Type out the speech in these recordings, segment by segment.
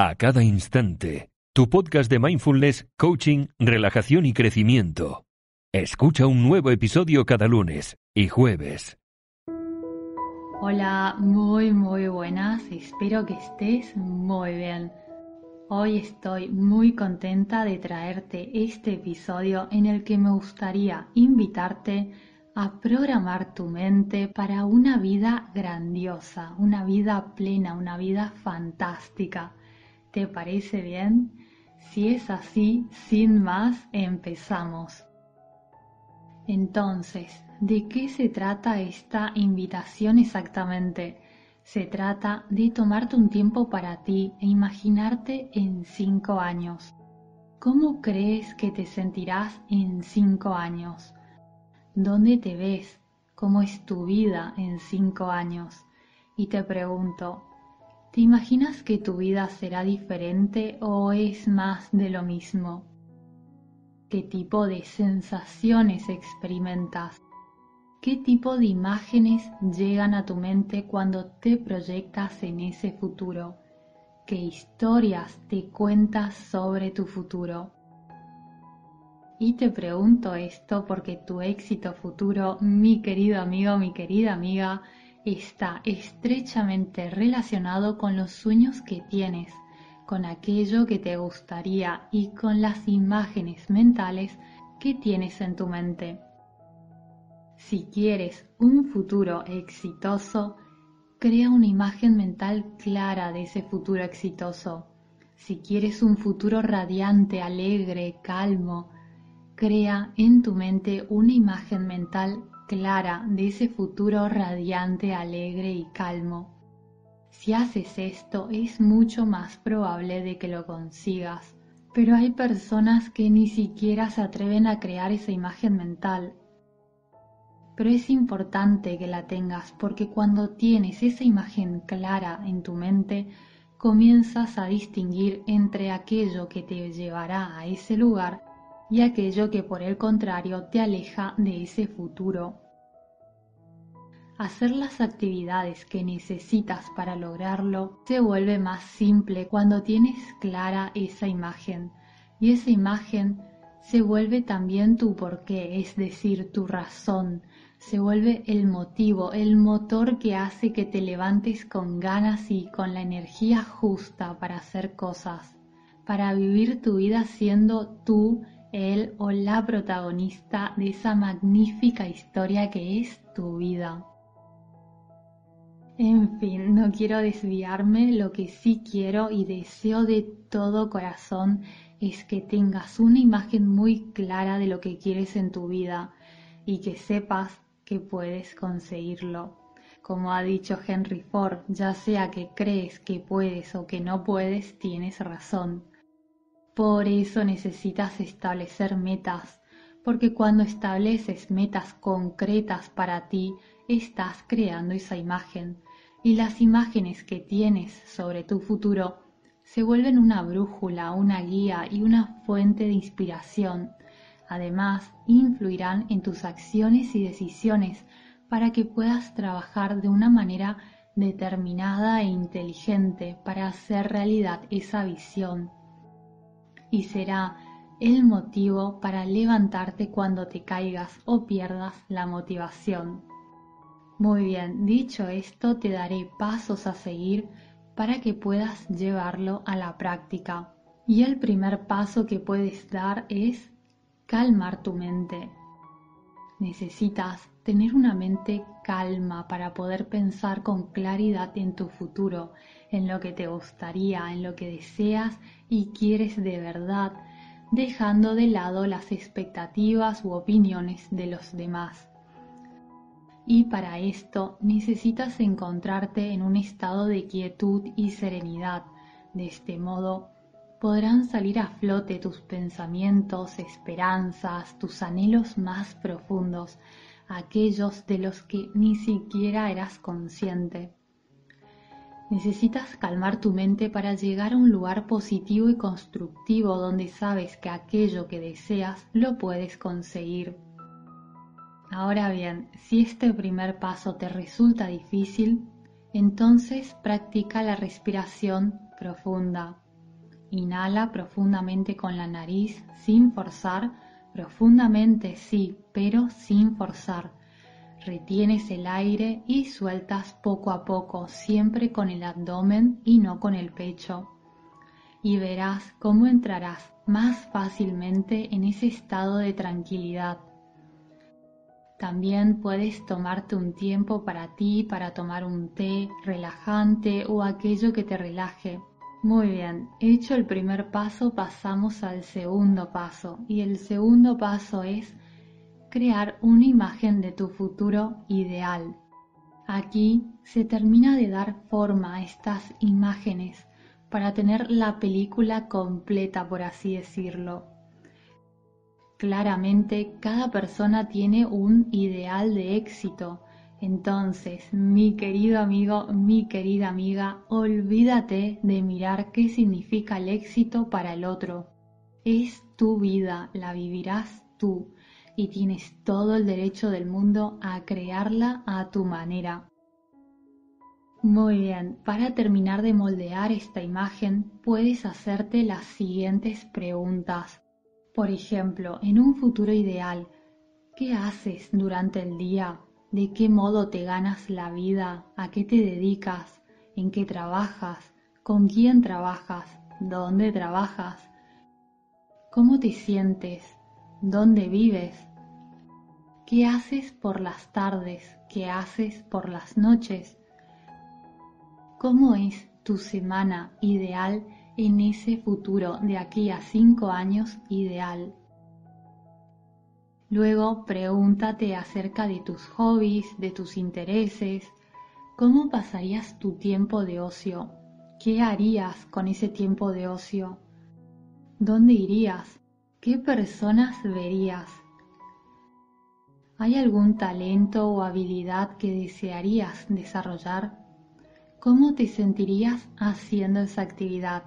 a cada instante. Tu podcast de mindfulness, coaching, relajación y crecimiento. Escucha un nuevo episodio cada lunes y jueves. Hola, muy muy buenas, espero que estés muy bien. Hoy estoy muy contenta de traerte este episodio en el que me gustaría invitarte a programar tu mente para una vida grandiosa, una vida plena, una vida fantástica. ¿Te parece bien? Si es así, sin más, empezamos. Entonces, ¿de qué se trata esta invitación exactamente? Se trata de tomarte un tiempo para ti e imaginarte en cinco años. ¿Cómo crees que te sentirás en cinco años? ¿Dónde te ves? ¿Cómo es tu vida en cinco años? Y te pregunto, ¿te imaginas que tu vida será diferente o es más de lo mismo? ¿Qué tipo de sensaciones experimentas? ¿Qué tipo de imágenes llegan a tu mente cuando te proyectas en ese futuro? ¿Qué historias te cuentas sobre tu futuro? Y te pregunto esto porque tu éxito futuro, mi querido amigo, mi querida amiga, está estrechamente relacionado con los sueños que tienes, con aquello que te gustaría y con las imágenes mentales que tienes en tu mente. Si quieres un futuro exitoso, crea una imagen mental clara de ese futuro exitoso. Si quieres un futuro radiante, alegre, calmo, Crea en tu mente una imagen mental clara de ese futuro radiante, alegre y calmo. Si haces esto es mucho más probable de que lo consigas, pero hay personas que ni siquiera se atreven a crear esa imagen mental. Pero es importante que la tengas porque cuando tienes esa imagen clara en tu mente, comienzas a distinguir entre aquello que te llevará a ese lugar y aquello que por el contrario te aleja de ese futuro. Hacer las actividades que necesitas para lograrlo se vuelve más simple cuando tienes clara esa imagen y esa imagen se vuelve también tu porqué, es decir, tu razón, se vuelve el motivo, el motor que hace que te levantes con ganas y con la energía justa para hacer cosas, para vivir tu vida siendo tú el o la protagonista de esa magnífica historia que es tu vida. En fin, no quiero desviarme, lo que sí quiero y deseo de todo corazón es que tengas una imagen muy clara de lo que quieres en tu vida y que sepas que puedes conseguirlo. Como ha dicho Henry Ford, ya sea que crees que puedes o que no puedes, tienes razón. Por eso necesitas establecer metas, porque cuando estableces metas concretas para ti, estás creando esa imagen y las imágenes que tienes sobre tu futuro se vuelven una brújula, una guía y una fuente de inspiración. Además, influirán en tus acciones y decisiones para que puedas trabajar de una manera determinada e inteligente para hacer realidad esa visión y será el motivo para levantarte cuando te caigas o pierdas la motivación. Muy bien, dicho esto, te daré pasos a seguir para que puedas llevarlo a la práctica. Y el primer paso que puedes dar es calmar tu mente. Necesitas tener una mente calma para poder pensar con claridad en tu futuro, en lo que te gustaría, en lo que deseas y quieres de verdad, dejando de lado las expectativas u opiniones de los demás. Y para esto necesitas encontrarte en un estado de quietud y serenidad. De este modo podrán salir a flote tus pensamientos, esperanzas, tus anhelos más profundos, aquellos de los que ni siquiera eras consciente. Necesitas calmar tu mente para llegar a un lugar positivo y constructivo donde sabes que aquello que deseas lo puedes conseguir. Ahora bien, si este primer paso te resulta difícil, entonces practica la respiración profunda. Inhala profundamente con la nariz sin forzar, profundamente sí, pero sin forzar. Retienes el aire y sueltas poco a poco, siempre con el abdomen y no con el pecho. Y verás cómo entrarás más fácilmente en ese estado de tranquilidad. También puedes tomarte un tiempo para ti, para tomar un té relajante o aquello que te relaje. Muy bien, hecho el primer paso pasamos al segundo paso y el segundo paso es crear una imagen de tu futuro ideal. Aquí se termina de dar forma a estas imágenes para tener la película completa, por así decirlo. Claramente cada persona tiene un ideal de éxito. Entonces, mi querido amigo, mi querida amiga, olvídate de mirar qué significa el éxito para el otro. Es tu vida, la vivirás tú y tienes todo el derecho del mundo a crearla a tu manera. Muy bien, para terminar de moldear esta imagen puedes hacerte las siguientes preguntas. Por ejemplo, en un futuro ideal, ¿qué haces durante el día? ¿De qué modo te ganas la vida? ¿A qué te dedicas? ¿En qué trabajas? ¿Con quién trabajas? ¿Dónde trabajas? ¿Cómo te sientes? ¿Dónde vives? ¿Qué haces por las tardes? ¿Qué haces por las noches? ¿Cómo es tu semana ideal en ese futuro de aquí a cinco años ideal. Luego pregúntate acerca de tus hobbies, de tus intereses, cómo pasarías tu tiempo de ocio, qué harías con ese tiempo de ocio, dónde irías, qué personas verías. ¿Hay algún talento o habilidad que desearías desarrollar? ¿Cómo te sentirías haciendo esa actividad?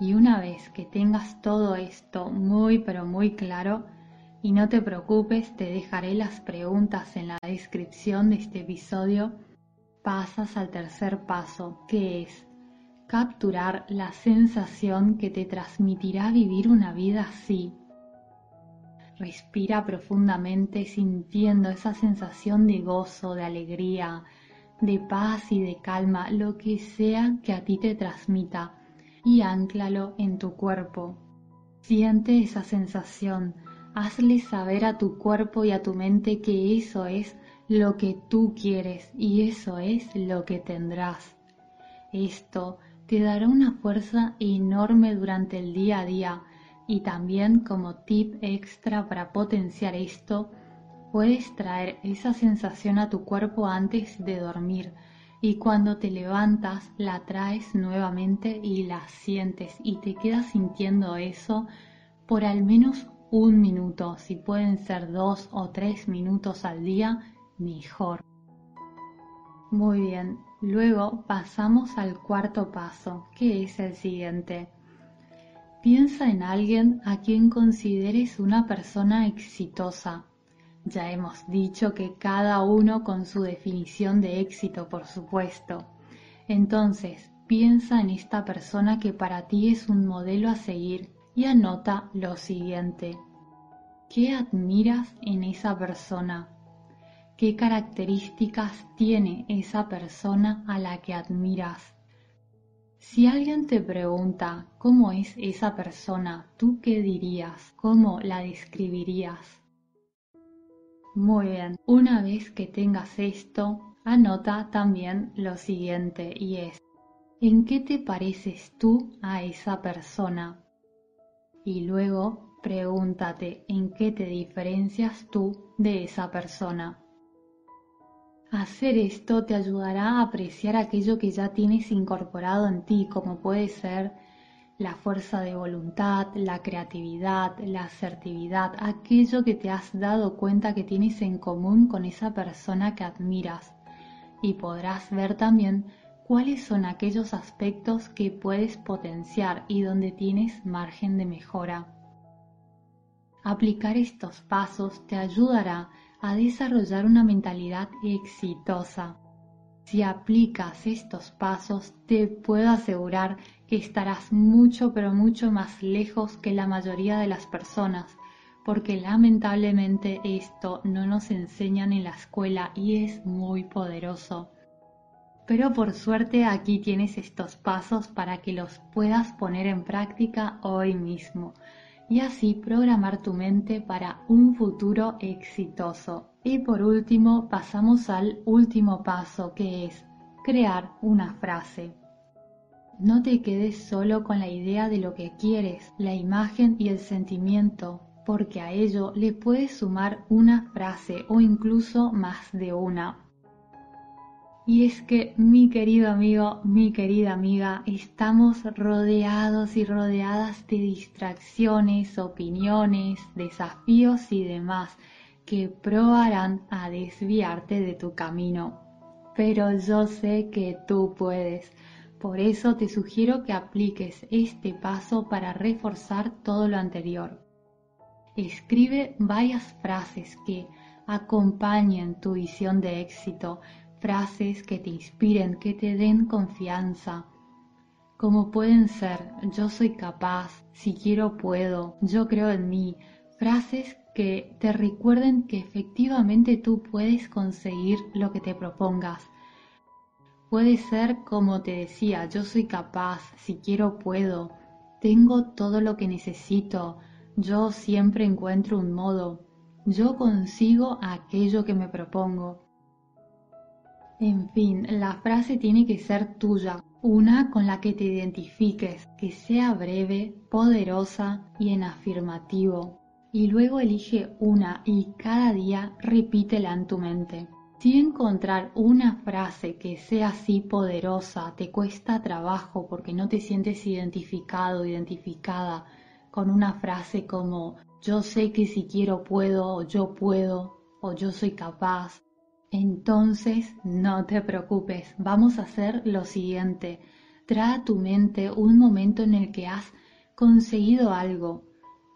Y una vez que tengas todo esto muy pero muy claro, y no te preocupes, te dejaré las preguntas en la descripción de este episodio, pasas al tercer paso, que es capturar la sensación que te transmitirá vivir una vida así. Respira profundamente sintiendo esa sensación de gozo, de alegría, de paz y de calma, lo que sea que a ti te transmita y anclalo en tu cuerpo. Siente esa sensación, hazle saber a tu cuerpo y a tu mente que eso es lo que tú quieres y eso es lo que tendrás. Esto te dará una fuerza enorme durante el día a día y también como tip extra para potenciar esto, puedes traer esa sensación a tu cuerpo antes de dormir y cuando te levantas la traes nuevamente y la sientes y te quedas sintiendo eso por al menos un minuto, si pueden ser dos o tres minutos al día, mejor. Muy bien, luego pasamos al cuarto paso, que es el siguiente. Piensa en alguien a quien consideres una persona exitosa, ya hemos dicho que cada uno con su definición de éxito, por supuesto. Entonces, piensa en esta persona que para ti es un modelo a seguir y anota lo siguiente. ¿Qué admiras en esa persona? ¿Qué características tiene esa persona a la que admiras? Si alguien te pregunta cómo es esa persona, ¿tú qué dirías? ¿Cómo la describirías? Muy bien, una vez que tengas esto, anota también lo siguiente y es, ¿en qué te pareces tú a esa persona? Y luego pregúntate en qué te diferencias tú de esa persona. Hacer esto te ayudará a apreciar aquello que ya tienes incorporado en ti, como puede ser la fuerza de voluntad, la creatividad, la asertividad, aquello que te has dado cuenta que tienes en común con esa persona que admiras. Y podrás ver también cuáles son aquellos aspectos que puedes potenciar y donde tienes margen de mejora. Aplicar estos pasos te ayudará a desarrollar una mentalidad exitosa Si aplicas estos pasos, te puedo asegurar que estarás mucho pero mucho más lejos que la mayoría de las personas, porque lamentablemente esto no nos enseñan en la escuela y es muy poderoso. Pero por suerte aquí tienes estos pasos para que los puedas poner en práctica hoy mismo y así programar tu mente para un futuro exitoso. Y por último, pasamos al último paso que es crear una frase. No te quedes solo con la idea de lo que quieres, la imagen y el sentimiento, porque a ello le puedes sumar una frase o incluso más de una. Y es que, mi querido amigo, mi querida amiga, estamos rodeados y rodeadas de distracciones, opiniones, desafíos y demás que probarán a desviarte de tu camino. Pero yo sé que tú puedes. Por eso te sugiero que apliques este paso para reforzar todo lo anterior. Escribe varias frases que acompañen tu visión de éxito, frases que te inspiren, que te den confianza, como pueden ser yo soy capaz, si quiero puedo, yo creo en mí, frases que te recuerden que efectivamente tú puedes conseguir lo que te propongas. Puede ser como te decía, yo soy capaz, si quiero puedo, tengo todo lo que necesito, yo siempre encuentro un modo, yo consigo aquello que me propongo. En fin, la frase tiene que ser tuya, una con la que te identifiques, que sea breve, poderosa y en afirmativo. Y luego elige una y cada día repítela en tu mente. Si encontrar una frase que sea así poderosa te cuesta trabajo porque no te sientes identificado, identificada con una frase como yo sé que si quiero puedo o yo puedo o yo soy capaz, entonces, no te preocupes, vamos a hacer lo siguiente. Trae a tu mente un momento en el que has conseguido algo.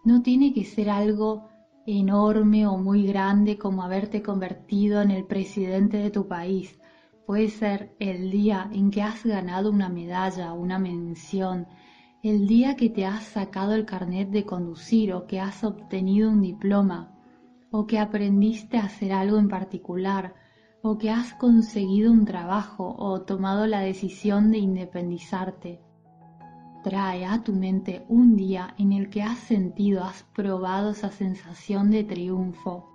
No tiene que ser algo enorme o muy grande como haberte convertido en el presidente de tu país. Puede ser el día en que has ganado una medalla, una mención, el día que te has sacado el carnet de conducir o que has obtenido un diploma o que aprendiste a hacer algo en particular o que has conseguido un trabajo o tomado la decisión de independizarte. Trae a tu mente un día en el que has sentido, has probado esa sensación de triunfo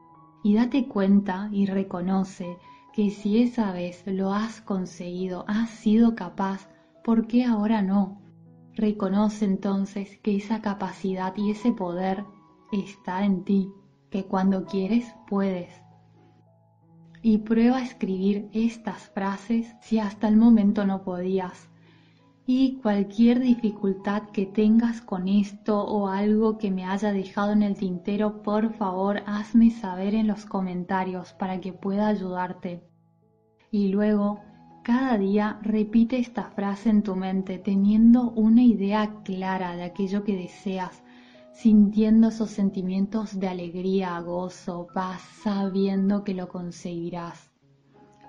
y date cuenta y reconoce que si esa vez lo has conseguido, has sido capaz, ¿por qué ahora no? Reconoce entonces que esa capacidad y ese poder está en ti, que cuando quieres puedes y prueba a escribir estas frases si hasta el momento no podías. Y cualquier dificultad que tengas con esto o algo que me haya dejado en el tintero, por favor hazme saber en los comentarios para que pueda ayudarte. Y luego, cada día repite esta frase en tu mente teniendo una idea clara de aquello que deseas sintiendo esos sentimientos de alegría, gozo, paz, sabiendo que lo conseguirás.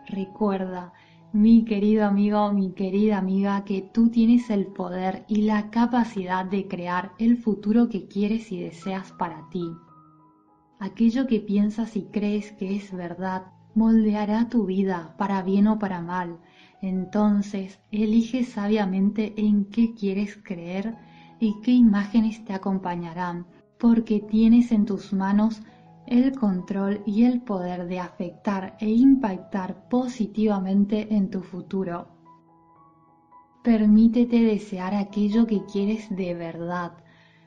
Recuerda, mi querido amigo, mi querida amiga, que tú tienes el poder y la capacidad de crear el futuro que quieres y deseas para ti. Aquello que piensas y crees que es verdad moldeará tu vida para bien o para mal. Entonces, elige sabiamente en qué quieres creer y qué imágenes te acompañarán, porque tienes en tus manos el control y el poder de afectar e impactar positivamente en tu futuro. Permítete desear aquello que quieres de verdad.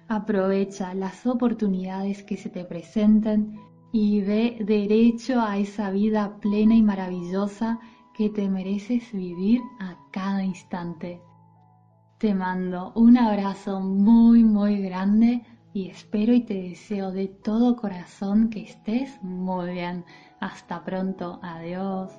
Aprovecha las oportunidades que se te presenten y ve derecho a esa vida plena y maravillosa que te mereces vivir a cada instante. Te mando un abrazo muy muy grande y espero y te deseo de todo corazón que estés muy bien. Hasta pronto, adiós.